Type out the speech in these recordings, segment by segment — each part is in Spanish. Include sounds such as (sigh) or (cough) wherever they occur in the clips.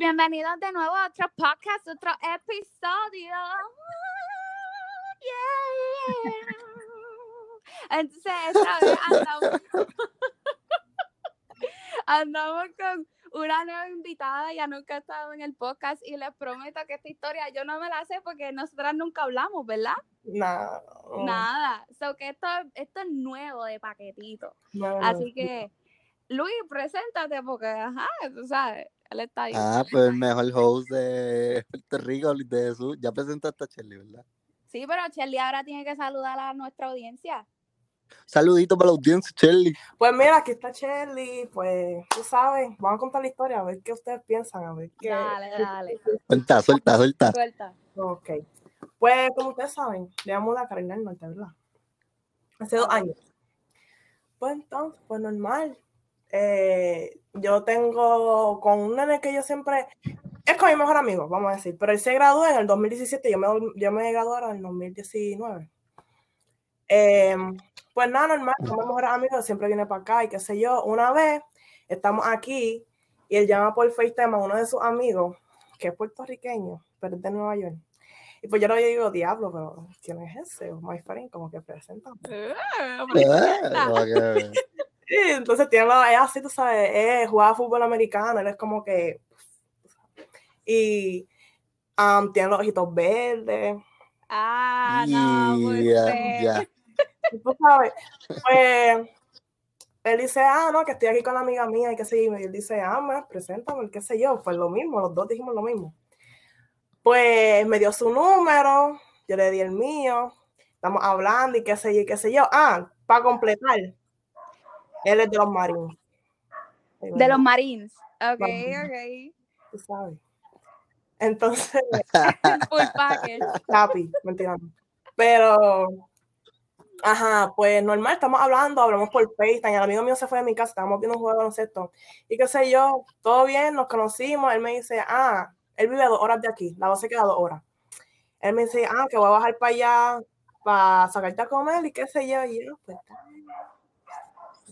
bienvenidos de nuevo a otro podcast, otro episodio. Yeah. Entonces, esta vez andamos, andamos con una nueva invitada, ya nunca ha estado en el podcast y les prometo que esta historia yo no me la sé porque nosotras nunca hablamos, ¿verdad? Nada. Nada. So que esto, esto es nuevo de paquetito. Así que, Luis, preséntate porque, ajá, tú sabes, él está ahí. Ah, pues el mejor host de Puerto Rico, de Jesús. Ya presentaste a Shelly, ¿verdad? Sí, pero Shelly ahora tiene que saludar a nuestra audiencia. Saludito para la audiencia, Shelly. Pues mira, aquí está Shelly, pues tú sabes, vamos a contar la historia, a ver qué ustedes piensan, a ver qué. Dale, dale. Suelta, suelta, suelta. Suelta. Ok. Pues como ustedes saben, llegamos a Carolina del Norte, ¿verdad? Hace dos años. Pues entonces, pues normal. Eh, yo tengo con un nene que yo siempre es con mi mejor amigo, vamos a decir, pero él se graduó en el 2017, yo me, yo me gradué en el 2019. Eh, pues nada, normal, con mi mejor amigo siempre viene para acá y qué sé yo. Una vez estamos aquí y él llama por FaceTime a uno de sus amigos, que es puertorriqueño, pero es de Nueva York. Y pues yo le digo, diablo, pero ¿quién es ese? My friend, como que presenta. Sí, entonces tiene la, es así, tú sabes, es jugar fútbol americano, él es como que. Y um, tiene los ojitos verdes. Ah, no, muy Ya, feo. ya. y Tú sabes, pues él dice, ah, no, que estoy aquí con la amiga mía y qué sé yo. Y él dice, ah, me preséntame, qué sé yo. Pues lo mismo, los dos dijimos lo mismo. Pues me dio su número, yo le di el mío, estamos hablando y qué sé yo, y qué sé yo. Ah, para completar, él es de los Marines. De los Marines. Ok, Marines. ok. tú sabes. Entonces, (laughs) Full package. Capi, mentira. Pero, ajá, pues normal, estamos hablando, hablamos por FaceTime. El amigo mío se fue de mi casa, estábamos viendo un juego de baloncesto. Y qué sé yo, todo bien, nos conocimos. Él me dice, ah, él vive a dos horas de aquí, la base queda a dos horas. Él me dice, ah, que voy a bajar para allá para sacarte a comer y qué sé yo. Y yo, pues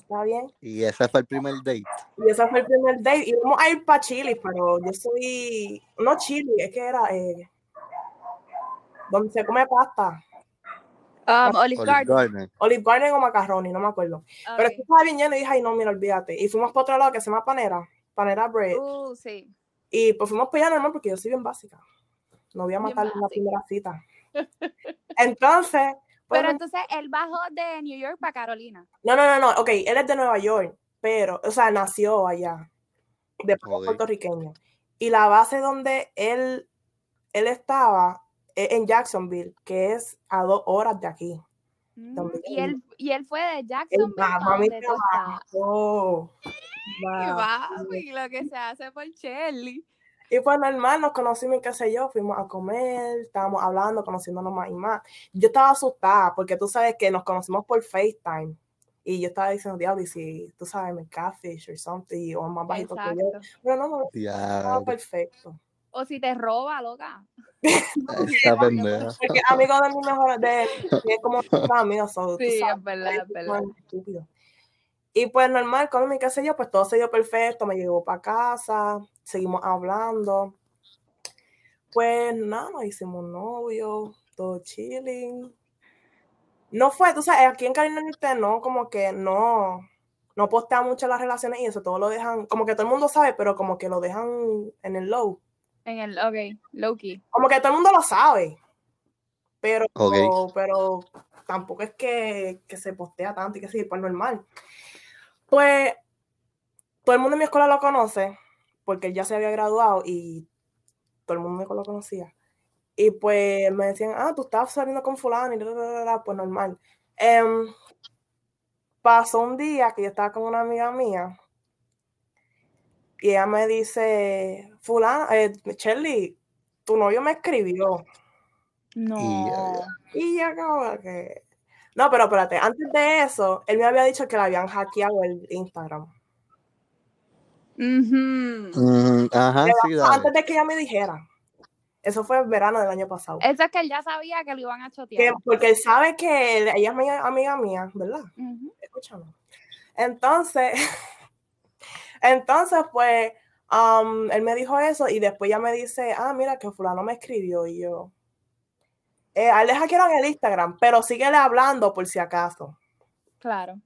está bien. Y ese fue el primer date. Y ese fue el primer date. Y vamos a ir para Chile, pero yo soy. No Chile, es que era. Eh, donde se come pasta. Um, Olive Olive Garden. Garden. Olive Garden o macaroni, no me acuerdo. Pero Ok. esto estaba bien lleno y dije, ay, no, mira, olvídate. Y fuimos para otro lado que se llama Panera. Panera Bread. Uh, sí. Y pues fuimos para allá normal porque yo soy bien básica. No voy a Bien matar en la primera cita. (laughs) Entonces. Pero entonces él bajó de New York para Carolina. no, no, no, no. Ok, él es de Nueva York, pero, o sea, nació allá. De puertorriqueño. Y la base donde él, él estaba es en Jacksonville, que es a dos horas de aquí. Mm, Y él- y él fue de Jacksonville mami trabajó. Lo que se hace por Shelly. Y pues normal, nos conocimos y qué sé yo, fuimos a comer, estábamos hablando, conociéndonos más y más. Yo estaba asustada porque tú sabes que nos conocimos por FaceTime. Y yo estaba diciendo, diablo, y si tú sabes, me catfish or something, o más bajito que yo. Exacto. Pero no, no, estaba perfecto. O si te roba, loca. esta pendeja. Porque amigo de mi mejor, de, es como nuestro amigo, so, tú Sí, sabes, es verdad, es es verdad. estúpido. Y pues normal, con mi qué sé yo, pues todo se dio perfecto, me llevó para casa, seguimos hablando. Pues nada, nos hicimos novios, todo chilling. No fue, tú sabes, aquí en Carolina del Norte no, como que no, no postea mucho las relaciones y eso, todo lo dejan, como que todo el mundo sabe, pero como que lo dejan en el low. En el, ok, Loki. Como que todo el mundo lo sabe, pero, pero tampoco es que, que se postea tanto y que sí, pues normal. Pues todo el mundo en mi escuela lo conoce, porque él ya se había graduado y todo el mundo lo conocía. Y pues me decían, ah, tú estás saliendo con fulano y da, da, da, pues normal. Em, pasó un día que yo estaba con una amiga mía y ella me dice, fulano, eh, Shelly, tu novio me escribió. No. Y yo como que... No, pero espérate, antes de eso, él me había dicho que le habían hackeado el Instagram. Mm, ajá, sí, dale. Antes de que ella me dijera. Eso fue el verano del año pasado. Eso es que él ya sabía que lo iban a Que- chotear. porque él sabe que él- ella es mi amiga mía, ¿verdad? Ujú. Escúchame. Entonces, (laughs) entonces, pues, Um, él me dijo eso y después ya me dice, ah, mira que fulano me escribió y yo. Eh, a él le hackearon el Instagram, pero síguele hablando por si acaso. Claro.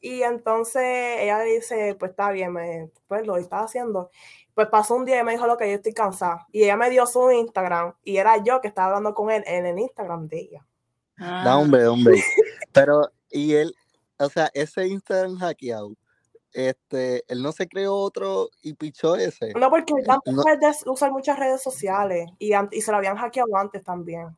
Y entonces ella dice, pues está bien, me, pues lo estaba haciendo. Pues pasó un día y me dijo lo que yo estoy cansada. Y ella me dio su Instagram y era yo que estaba hablando con él en el Instagram de ella. Ah. Da, hombre, hombre. (laughs) Pero, y él, o sea, ese Instagram hackeado, este, él no se creó otro y pichó ese. No, porque él no. de usar muchas redes sociales y, y se lo habían hackeado antes también.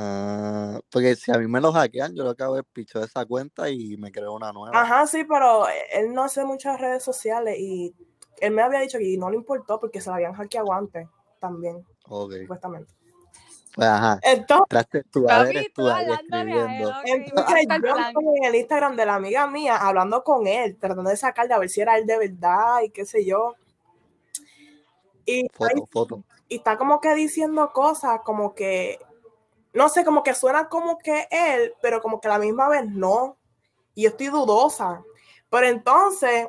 Ah, porque si a mí me lo hackean, yo lo hago es pichó esa cuenta y me creo una nueva. Ajá, sí, pero él no hace muchas redes sociales y él me había dicho que no le importó porque se lo habían hackeado antes también. Ok. Supuestamente. Pues ajá. Entonces, tú, a ver, tú escribiendo. Entonces, yo en el Instagram de la amiga mía hablando con él, tratando de sacarle a ver si era él de verdad y qué sé yo. Y, foto, foto. y está como que diciendo cosas como que no sé, como que suena como que él, pero como que a la misma vez no. Y yo estoy dudosa. Pero entonces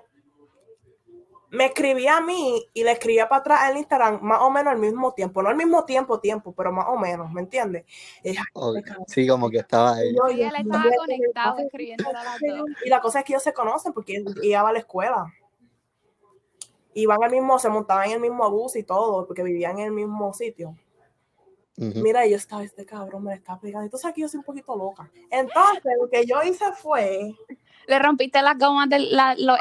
me escribía a mí y le escribía para atrás en Instagram más o menos al mismo tiempo. No al mismo tiempo, tiempo, pero más o menos, ¿me entiendes? sí, como que estaba ahí. Y él estaba conectado escribiendo Y la cosa es que ellos se conocen porque iba a la escuela. Iban al mismo, se montaban en el mismo bus y todo, porque vivían en el mismo sitio. Mira, yo estaba, este cabrón me está pegando. Entonces aquí yo soy un poquito loca. Entonces, lo que yo hice fue. Le rompiste las gomas de la, los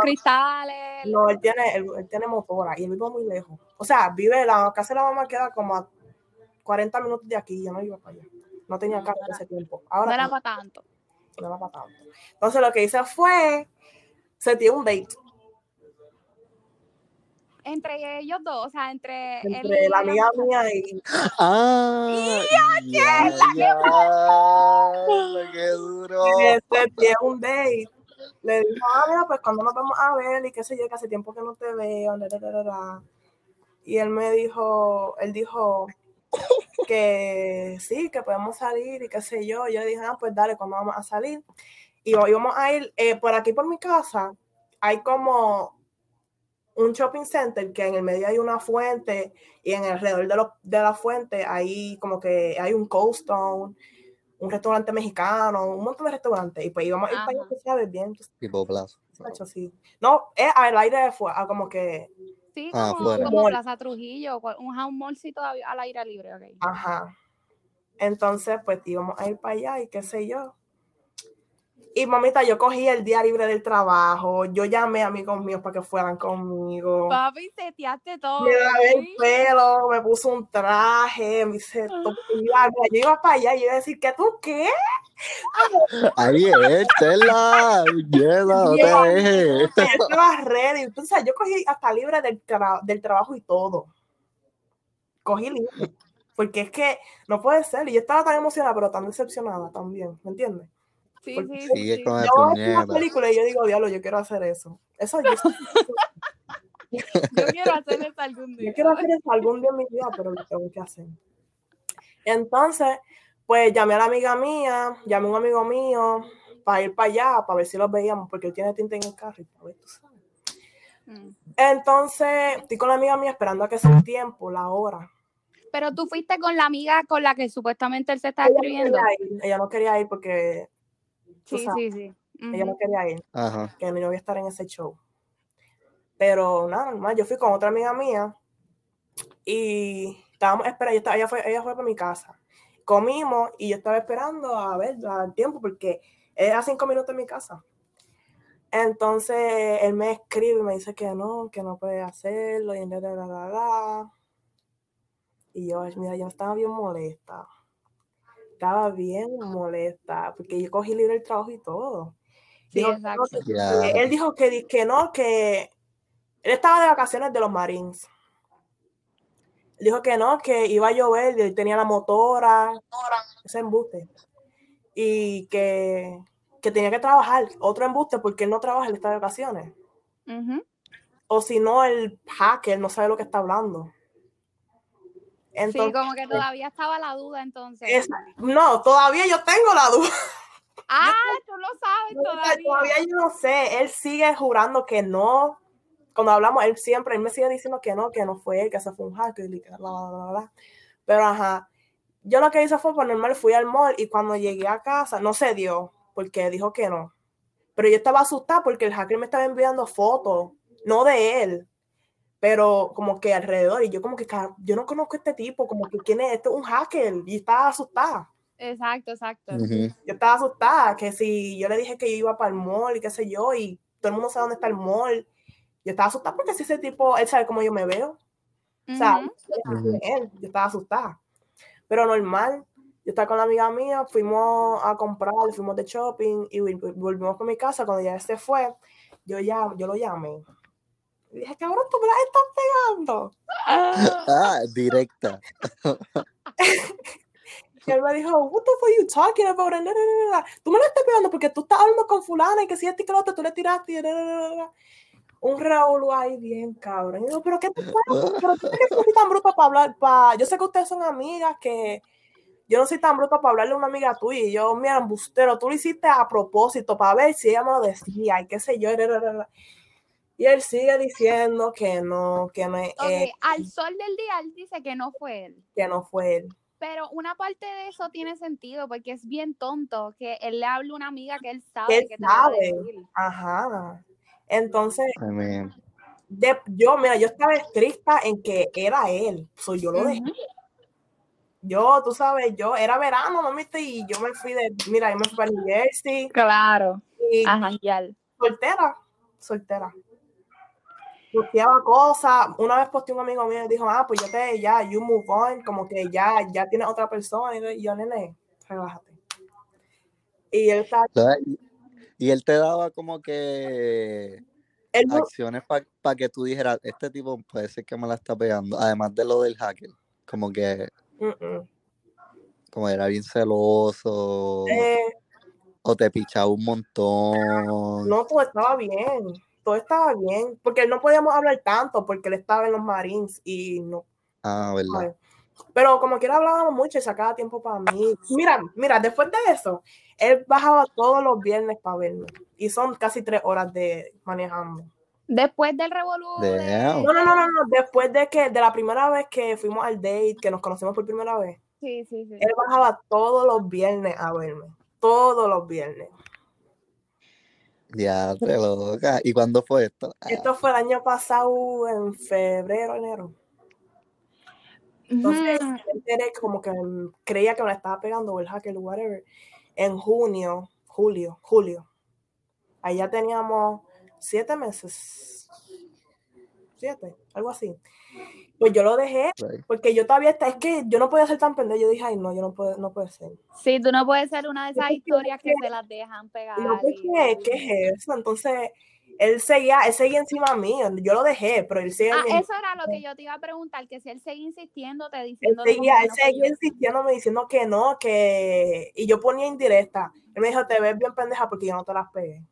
cristales. No, él tiene, él, tiene motora y él vive muy lejos. O sea, vive, la casa de la mamá queda como a 40 minutos de aquí. Yo no iba para allá. No tenía carro en ese tiempo. Ahora, no era para tanto. No era para tanto. Entonces, lo que hice fue. Se dio un date entre ellos dos, o sea, entre, entre la amiga mía y. ¡Ah! ¡Ya, ya, ¡Qué duro! Este tiene un date. Le dijo, ah, mira, pues cuando nos vamos a ver y qué sé yo, que hace tiempo que no te veo. Y él me dijo, él dijo que sí, que podemos salir y qué sé yo. Y yo dije, ah, pues dale, cuando vamos a salir? Y íbamos a ir eh, por aquí por mi casa. Hay como un shopping center que en el medio hay una fuente y en alrededor de, de la fuente hay como que hay un Cold Stone, un restaurante mexicano, un montón de restaurantes. Y pues íbamos a ir para allá que bien. Tipo plaza. Sí. No, es al aire de fuera, como que. Sí, ah, como, como Plaza Trujillo, un home mallcito al aire libre. Okay. Ajá. Entonces, pues íbamos a ir para allá y qué sé yo. Y mamita, yo cogí el día libre del trabajo, yo llamé a amigos míos para que fueran conmigo. Papi, seteaste todo. Me lavé el pelo, me puse un traje, me hice todo. Yo iba para allá y iba a decir, ¿qué tú qué? Ahí es, Tela, llena, no te dejes. Entonces, yo cogí hasta libre del, del trabajo y todo. Cogí libre. Porque es que no puede ser. Y yo estaba tan emocionada, pero tan decepcionada también, ¿me entiendes? Sí, sí, sí. Con yo veo una película y yo digo, diablo, yo quiero hacer eso. Eso yo. (laughs) yo quiero hacer eso algún día. Yo quiero hacer eso algún día en mi vida, pero lo tengo que hacer. Entonces, pues llamé a la amiga mía, llamé a un amigo mío para ir para allá, para ver si los veíamos, porque él tiene tinta en el carro. Ver, tú sabes. Mm. Entonces, estoy con la amiga mía esperando a que sea el tiempo, la hora. Pero tú fuiste con la amiga con la que supuestamente él se está escribiendo. ella no quería ir porque Sí, sí, sí. Ella no quería ir, que mi novia estar en ese show. Pero nada, normal, yo fui con otra amiga mía y estábamos esperando, ella, fue, ella fue para mi casa. Comimos y yo estaba esperando a ver el tiempo porque era cinco minutos en mi casa. Entonces él me escribe y me dice que no, que no puede hacerlo y Y yo, mira, yo estaba bien molesta estaba bien molesta porque yo cogí libre el trabajo y todo. Él dijo que, que no, que él estaba de vacaciones de los Marines. dijo que no, que iba a llover, y tenía la motora, ese embuste. Y que, tenía que trabajar, otro embuste, porque él no trabaja, él está de vacaciones. O si no, el hacker no sabe lo que está hablando sí, como que todavía estaba la duda entonces. no, todavía yo tengo la duda. (laughs) Ah, tú lo sabes todavía. Todavía yo no sé. Él sigue jurando que no, cuando hablamos, él siempre, él me sigue diciendo que no, que no fue él, que se fue un hacker, y que Pero ajá, yo lo que hice fue, por normal, fui al mall y cuando llegué a casa, no se dio, porque dijo que no. Pero yo estaba asustada porque el hacker me estaba enviando fotos, no de él, pero como que alrededor. Y yo como que, yo no conozco a este tipo, como que, ¿quién es? Este es un hacker. Y estaba asustada. Exacto, exacto. Yo estaba asustada, que si yo le dije que yo iba para el mall y qué sé yo, y todo el mundo sabe dónde está el mall, yo estaba asustada porque si ese tipo, él sabe cómo yo me veo. O sea, yo estaba asustada. Pero normal, yo estaba con la amiga mía, fuimos a comprar, fuimos de shopping y volvimos con mi casa. Cuando ya se fue, yo ya, yo lo llamé. Y dije, cabrón, tú me la estás pegando. Ah, directa. (laughs) y él me dijo, what the fuck are you talking about? Tú me la estás pegando porque tú estás hablando con fulana y que si este que lo otro, tú le tiraste. Un Raúl ahí bien, cabrón. Y digo, pero ¿qué te pasa? ¿Pero tú eres tan bruto para hablar? Pa... Yo sé que ustedes son amigas, que yo no soy tan bruta para hablarle a una amiga tuya. Y yo, mira, embustero, tú lo hiciste a propósito para ver si ella me lo decía y qué sé yo. Y él sigue diciendo que no, que no es. al sol del día él dice que no fue él. Que no fue él. Pero una parte de eso tiene sentido porque es bien tonto que él le hable a una amiga que él sabe que sabe. Ajá. Entonces, de, yo, mira, yo estaba estricta en que era él. So, yo lo dejé yo, tú sabes, yo era verano, mami, y yo me fui de, mira, yo me fui para New Jersey. Claro. Y soltera, soltera. Posteaba cosas. Una vez posteé un amigo mío y dijo, ah, pues yo te, ya, you move on, como que ya, ya tienes otra persona. Y yo, nene, relájate. Y él está... Y él te daba como que acciones para que tú dijeras, este tipo puede ser que me la está pegando, además de lo del hacker. Como que como era bien celoso. Eh. o te pichaba un montón. No, todo estaba bien. Todo estaba bien. Porque no podíamos hablar tanto porque él estaba en los Marines y no. Ah, verdad. Pero como quiera hablábamos mucho y sacaba tiempo para mí. Mira, mira, después de eso, él bajaba todos los viernes para verme. Y son casi tres horas de manejando. Después del revolución. No, no, no, no, después de que, de la primera vez que fuimos al date, que nos conocimos por primera vez. Sí, sí, sí. Él bajaba todos los viernes a verme. Todos los viernes. Ya, te loca. ¿Y cuándo fue esto? Esto fue el año pasado, en febrero, enero. Entonces, como que creía que me la estaba pegando, o el hacker, whatever. En junio, julio, julio. Ahí ya teníamos siete meses, siete, algo así. Pues yo lo dejé porque yo todavía está, es que yo no podía ser tan pendejo. Yo dije, ay, no, yo no puedo, no puede ser. Sí, tú no puedes ser una de esas historias que, se las dejan pegar. No, ¿qué, ¿qué es eso? Entonces, él seguía, él seguía encima mío, yo lo dejé, pero él seguía. Ah, eso era lo que (laughs) yo te iba a preguntar, que si él seguía insistiendo, te diciendo. Él seguía, él seguía insistiendo, me diciendo que no, que. Y yo ponía indirecta. Él me dijo, te ves bien pendeja porque yo no te las pegué.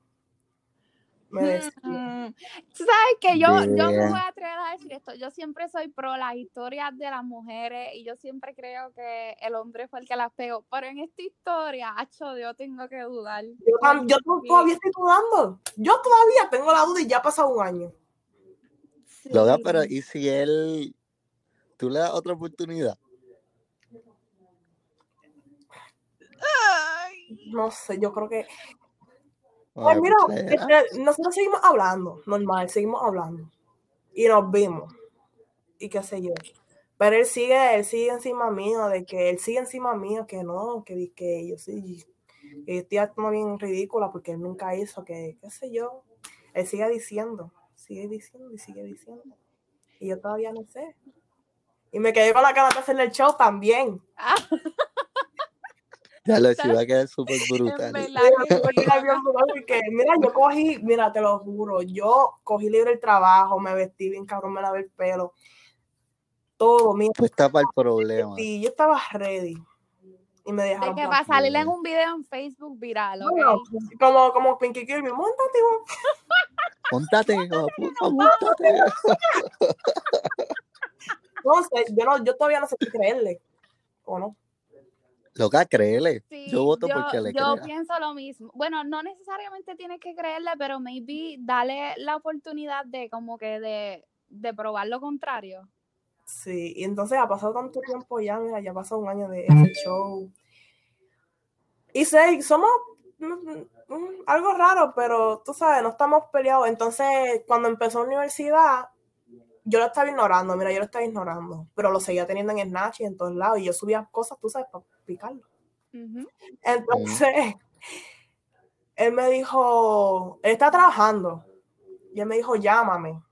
Mm, tú sabes que yo, yo me voy a atrever a decir esto. Yo siempre soy pro las historias de las mujeres y yo siempre creo que el hombre fue el que las pegó. Pero en esta historia, hacho, yo tengo que dudar. Yo, todavía estoy dudando. Yo todavía tengo la duda y ya ha pasado un año. pero ¿y si él, tú le das otra oportunidad? No sé, yo creo que pues mira, este, nosotros seguimos hablando, normal, seguimos hablando. Y nos vimos. Y qué sé yo. Pero él sigue, él sigue encima mío, de que él sigue encima mío, que no, que, que yo sí, que estoy actuando bien ridícula porque él nunca hizo, que qué sé yo. Él sigue diciendo, sigue diciendo y sigue diciendo. Y yo todavía no sé. Y me quedé con la cara de hacerle el show también. Ah. (laughs) Ya lo iba a quedar súper (laughs) brutal. mira, yo cogí, mira, te lo juro, yo cogí libre el trabajo, me vestí bien cabrón, me lavé el pelo, todo, mira. Tú estás para el problema. Sí, yo estaba ready. Y me dejaron. De que va a salir en un video en Facebook viral, como, como Pinky Kirby, montate, Montate, (laughs) montate. No sé, yo, no, yo todavía no sé qué creerle, ¿o no? Loca, créele. yo voto porque le Yo pienso lo mismo. Bueno, no necesariamente tienes que creerle, pero maybe dale la oportunidad de como que de, de probar lo contrario. Sí, y entonces ha pasado tanto tiempo ya, mira, ya ha pasado un año de ese show. Y sé, somos mm, mm, algo raro, pero tú sabes, no estamos peleados. Entonces, cuando empezó la universidad, yo lo estaba ignorando, mira, yo lo estaba ignorando, pero lo seguía teniendo en Snatch y en todos lados, y yo subía cosas, tú sabes, para picarlo. Entonces, (laughs) él me dijo, él está trabajando, y él me dijo, llámame.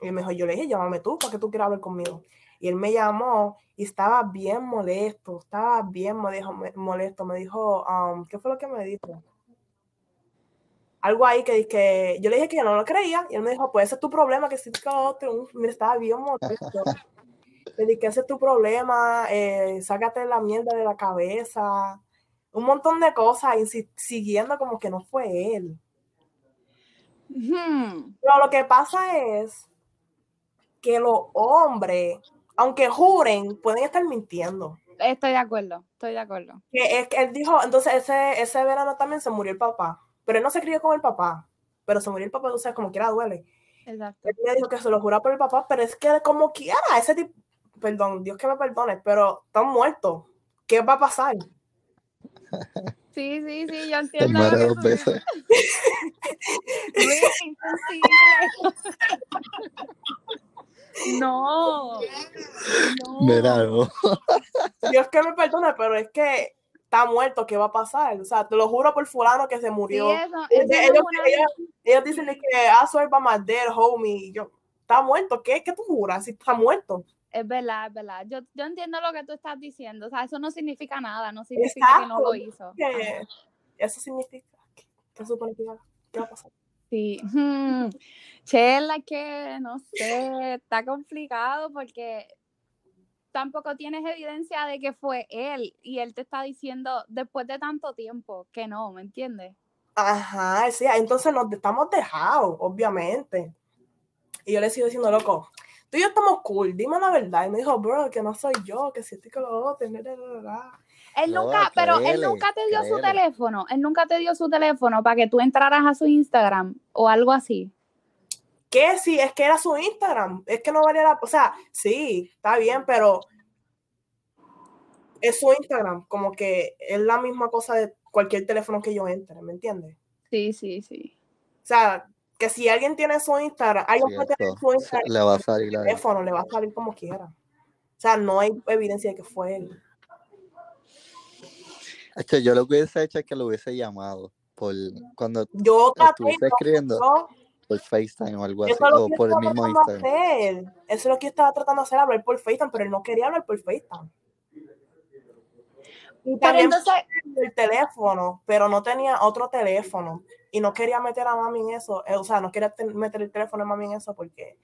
Y me dijo, yo le dije, llámame tú, para que tú quieras hablar conmigo. Y él me llamó y estaba bien molesto, estaba bien molesto. Me dijo, um, ¿qué fue lo que me dijo? Algo ahí que, que yo le dije que yo no lo creía y él me dijo, pues ese es tu problema, que si que otro, mira, estaba bien molesto. (laughs) le dije, ese es tu problema, eh, sácate la mierda de la cabeza, un montón de cosas, y siguiendo como que no fue él. Pero lo que pasa es que los hombres, aunque juren, pueden estar mintiendo. Estoy de acuerdo, estoy de acuerdo. Que, es, que él dijo, entonces ese, ese verano también se murió el papá, pero él no se crió con el papá, pero se murió el papá, entonces como quiera duele. Exacto. Él dijo que se lo jura por el papá, pero es que como quiera, ese tipo, perdón, Dios que me perdone, pero están muertos. ¿Qué va a pasar? Sí, sí, sí, yo (laughs) entiendo. dos veces. (laughs) (laughs) No. no. Dios que me perdone, pero es que está muerto, ¿qué va a pasar? O sea, te lo juro por fulano que se murió. ellos, dicen que ah, soy my dead homie. yo, está muerto, ¿qué? ¿Qué tú juras si está muerto? Es verdad, es verdad. Yo, yo entiendo lo que tú estás diciendo. O sea, eso no significa nada, no significa que no lo hizo. eso significa que supone que ¿qué va a pasar? Sí. (laughs) Hmm. Chela, que no sé, está complicado porque tampoco tienes evidencia de que fue él y él te está diciendo después de tanto tiempo que no, ¿me entiendes? Ajá, sí, entonces nos estamos dejados, obviamente. Y yo le sigo diciendo, loco, tú y yo estamos cool, dime la verdad. Y me dijo, bro, que no soy yo, que si estoy con los otros, él nunca, pero él nunca te dio su teléfono, él nunca te dio su teléfono para que tú entraras a su Instagram o algo así. ¿Qué? Sí, es que era su Instagram, es que no valía la, o sea, sí, está bien, pero es su Instagram, como que es la misma cosa de cualquier teléfono que yo entre, ¿me entiendes? Sí, sí, sí. O sea, que si alguien tiene su Instagram, alguien su Instagram, le va a salir el teléfono, le va a salir como quiera. O sea, no hay evidencia de que fue él yo lo que hubiese hecho es que lo hubiese llamado por cuando yo estuviese escribiendo por FaceTime o algo así, o por el mismo Instagram. Eso es lo que yo estaba tratando de hacer, hablar por FaceTime, pero él no quería hablar por FaceTime. Y también entonces... el teléfono, pero no tenía otro teléfono. Y no quería meter a mami en eso. Eh, o sea, no quería meter el teléfono a mami en eso porque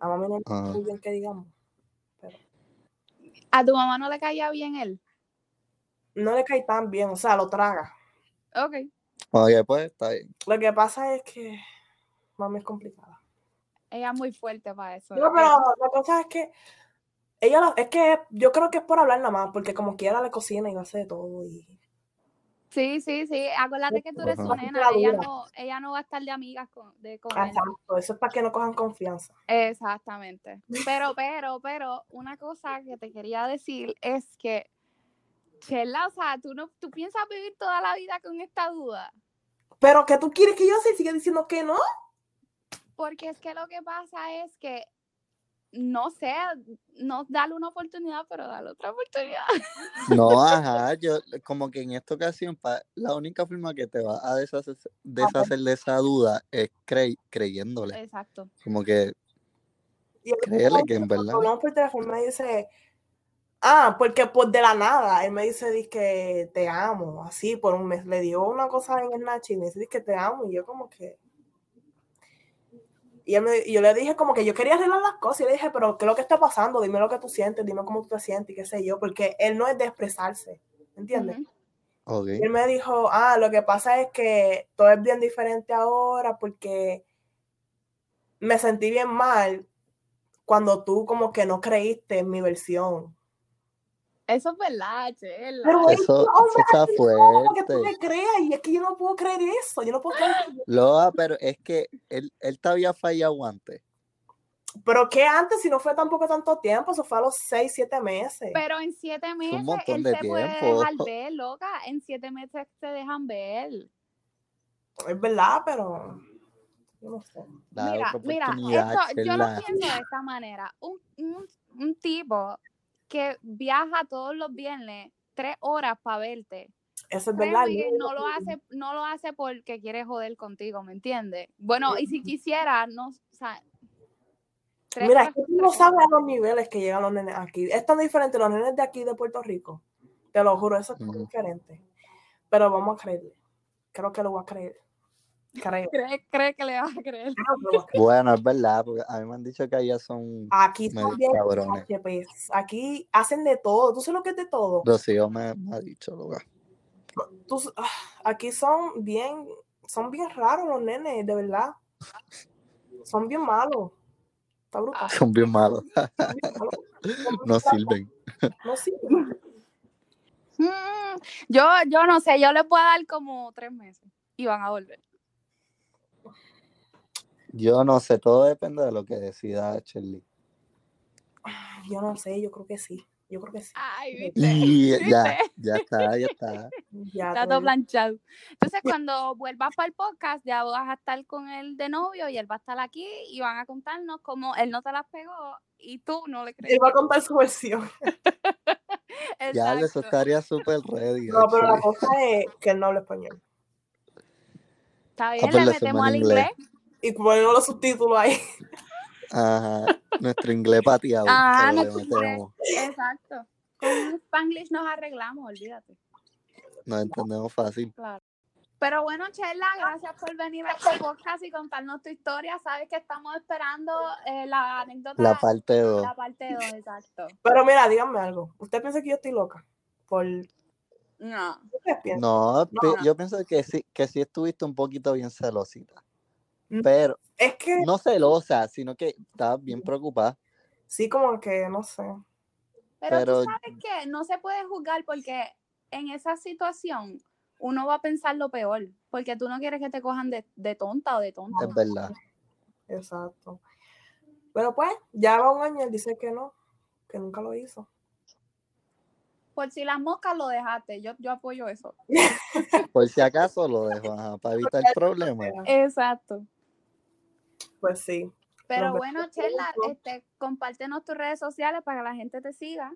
a mami no le ah. muy bien que digamos. ¿A tu mamá no le caía bien él? no le cae tan bien, o sea, lo traga. Ok. Oye, pues está bien. Lo que pasa es que mami es complicada. Ella es muy fuerte para eso. No, pero la cosa es que ella es que yo creo que es por hablar nada más, porque como quiera le cocina y hace de todo y Sí, sí, sí. Acuérdate que tú eres su nena. Ella no, ella no va a estar de amigas con, de, con Exacto. Eso es para que no cojan confianza. Exactamente. Pero, pero, pero, una cosa que te quería decir es que Chela, o sea, ¿tú, no, ¿tú piensas vivir toda la vida con esta duda? ¿Pero qué tú quieres que yo se siga diciendo que no? Porque es que lo que pasa es que, no sé, no dale una oportunidad, pero dale otra oportunidad. (laughs) No, (laughs) ajá, yo como que en esta ocasión la única forma que te va a deshacer, deshacer de esa duda es creyéndole. Exacto. Como que créele que en verdad. Hablamos por teléfono me dice, Ah, porque por de la nada, él me dice que te amo, así por un mes. Le dio una cosa en el Nachi y me dice que te amo. Y yo como que... Y, yo le dije como que yo quería arreglar las cosas y le dije, pero ¿qué es lo que está pasando? Dime lo que tú sientes, dime cómo tú te sientes y qué sé yo, porque él no es de expresarse, ¿entiendes? Y él me dijo, ah, lo que pasa es que todo es bien diferente ahora porque me sentí bien mal cuando tú como que no creíste en mi versión Eso es verdad, Chela. Pero Eso, hombre, eso está así no, que tú fuerte. me creas, y es que yo no puedo creer eso, yo no puedo creer eso. Loa, pero es que él, él te había fallado antes. Pero que antes, si no fue tampoco tanto tiempo, eso fue a los seis, siete meses. Pero en siete meses montón él de se puede tiempo. dejar ver, loca. En siete meses se dejan ver. Es verdad, pero no sé. Mira, mira, esto, yo lo pienso de esta manera. Un, un, un tipo que viaja todos los viernes tres horas para verte. Eso es verdad. no lo hace, no lo hace porque quiere joder contigo, ¿me entiendes? Bueno, y si quisiera, no, o sea, tres Mira, horas tú no sabes a los niveles que llegan los nenes aquí. Es tan diferente los nenes de aquí de Puerto Rico. Te lo juro, eso es diferente. Pero vamos a creerle. Creo que lo voy a creer. Creo. ¿Cree, cree que le vas a creer? creo que lo voy a creer. Bueno, es verdad, porque a mí me han dicho que allá son Aquí son medio bien cabrones. HPs. Aquí hacen de todo. ¿Tú sabes lo que es de todo? Rocío me, me ha dicho, loca. Tú ah, aquí son bien, son bien raros los nenes, de verdad. (laughs) Son bien malos. Está brutal. Son bien malos. son bien malos. Son (laughs) No sirven. (laughs) No sirven. Mm, yo, yo no sé, yo les voy a dar como tres meses y van a volver. Yo no sé, todo depende de lo que decida Shirley. Yo no sé, yo creo que sí. Yo creo que sí. Ay, viste. Y ya, ¿Viste? ya está, ya está. (laughs) Ya Está todo planchado. Entonces, cuando vuelvas para el podcast, ya vas a estar con él de novio y él va a estar aquí y van a contarnos cómo él no te las pegó y tú no le crees. Él va a contar su versión. (laughs) Ya, eso Exacto. estaría súper ready. No, pero la cosa es que él no habla español. Está bien, pues le metemos al inglés. inglés. Y ponemos los subtítulos ahí. Ajá. Nuestro inglés pateado. Ajá, nuestro inglés. metemos. Exacto. Con un Spanglish nos arreglamos, olvídate. Nos entendemos fácil. Claro. Pero bueno, Chela, gracias por venir a este podcast y contarnos tu historia. Sabes que estamos esperando eh, la anécdota, La parte 2. la parte 2, exacto. Pero mira, díganme algo. ¿Usted piensa que yo estoy loca? Por... ¿Qué No. No, no. yo pienso que sí, que sí estuviste un poquito bien celosita. Pero Es que no celosa, sino que estabas bien preocupada. sí, como que no sé. Pero, Pero- tú sabes que no se puede juzgar porque en esa situación uno va a pensar lo peor, porque tú no quieres que te cojan de, de tonta o de tonta. Es verdad. Exacto. Pero pues, ya va un año, él dice que no, que nunca lo hizo. Por si las moscas lo dejaste, yo, yo apoyo eso. Por si acaso lo dejo, ajá, para evitar problemas. Exacto. Pues sí. Pero bueno, Chela, este, compártenos tus redes sociales para que la gente te siga.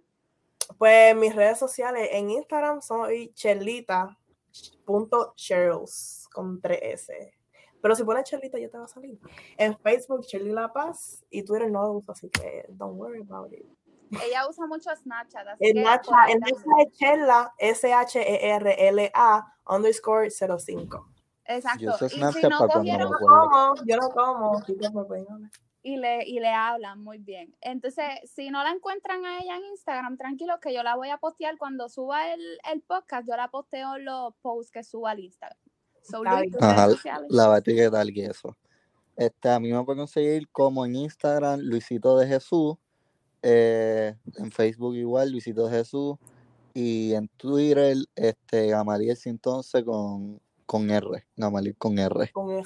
Pues mis redes sociales en Instagram soy chelita.cheryls con 3S. Pero si pones Chelita ya te va a salir. En Facebook, Chelly La Paz y Twitter no lo uso, así que don't worry about it. Ella usa mucho Snapchat, así también. Nacha es Chela, S-H-E-R-L-A underscore 05. Exacto. Yo y si no cogieron Yo puedo. como, yo no como. hablar. y le, y le hablan muy bien. Entonces, si no la encuentran a ella en Instagram, tranquilos que yo la voy a postear cuando suba el, el podcast, yo la posteo en los posts que suba al Instagram. So, Ajá, la va a etiquetar y eso. Este, a mí me pueden conseguir como en Instagram, Luisito de Jesús. eh, en Facebook igual, Luisito de Jesús. Y en Twitter, este, Gamaliel 111 con, con R. Gamaliel con R. Con R.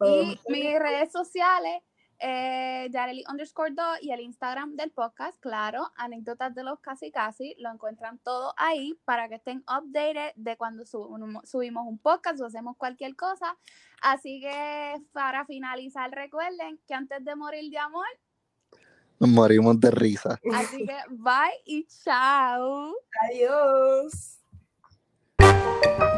Y mis redes sociales, eh, Yareli underscore 2 y el Instagram del podcast, claro, anécdotas de los casi casi, lo encuentran todo ahí para que estén updated de cuando sub- subimos un podcast o hacemos cualquier cosa. Así que para finalizar, recuerden que antes de morir de amor, Nos morimos de risa. así que bye y chao. Adiós. Bye.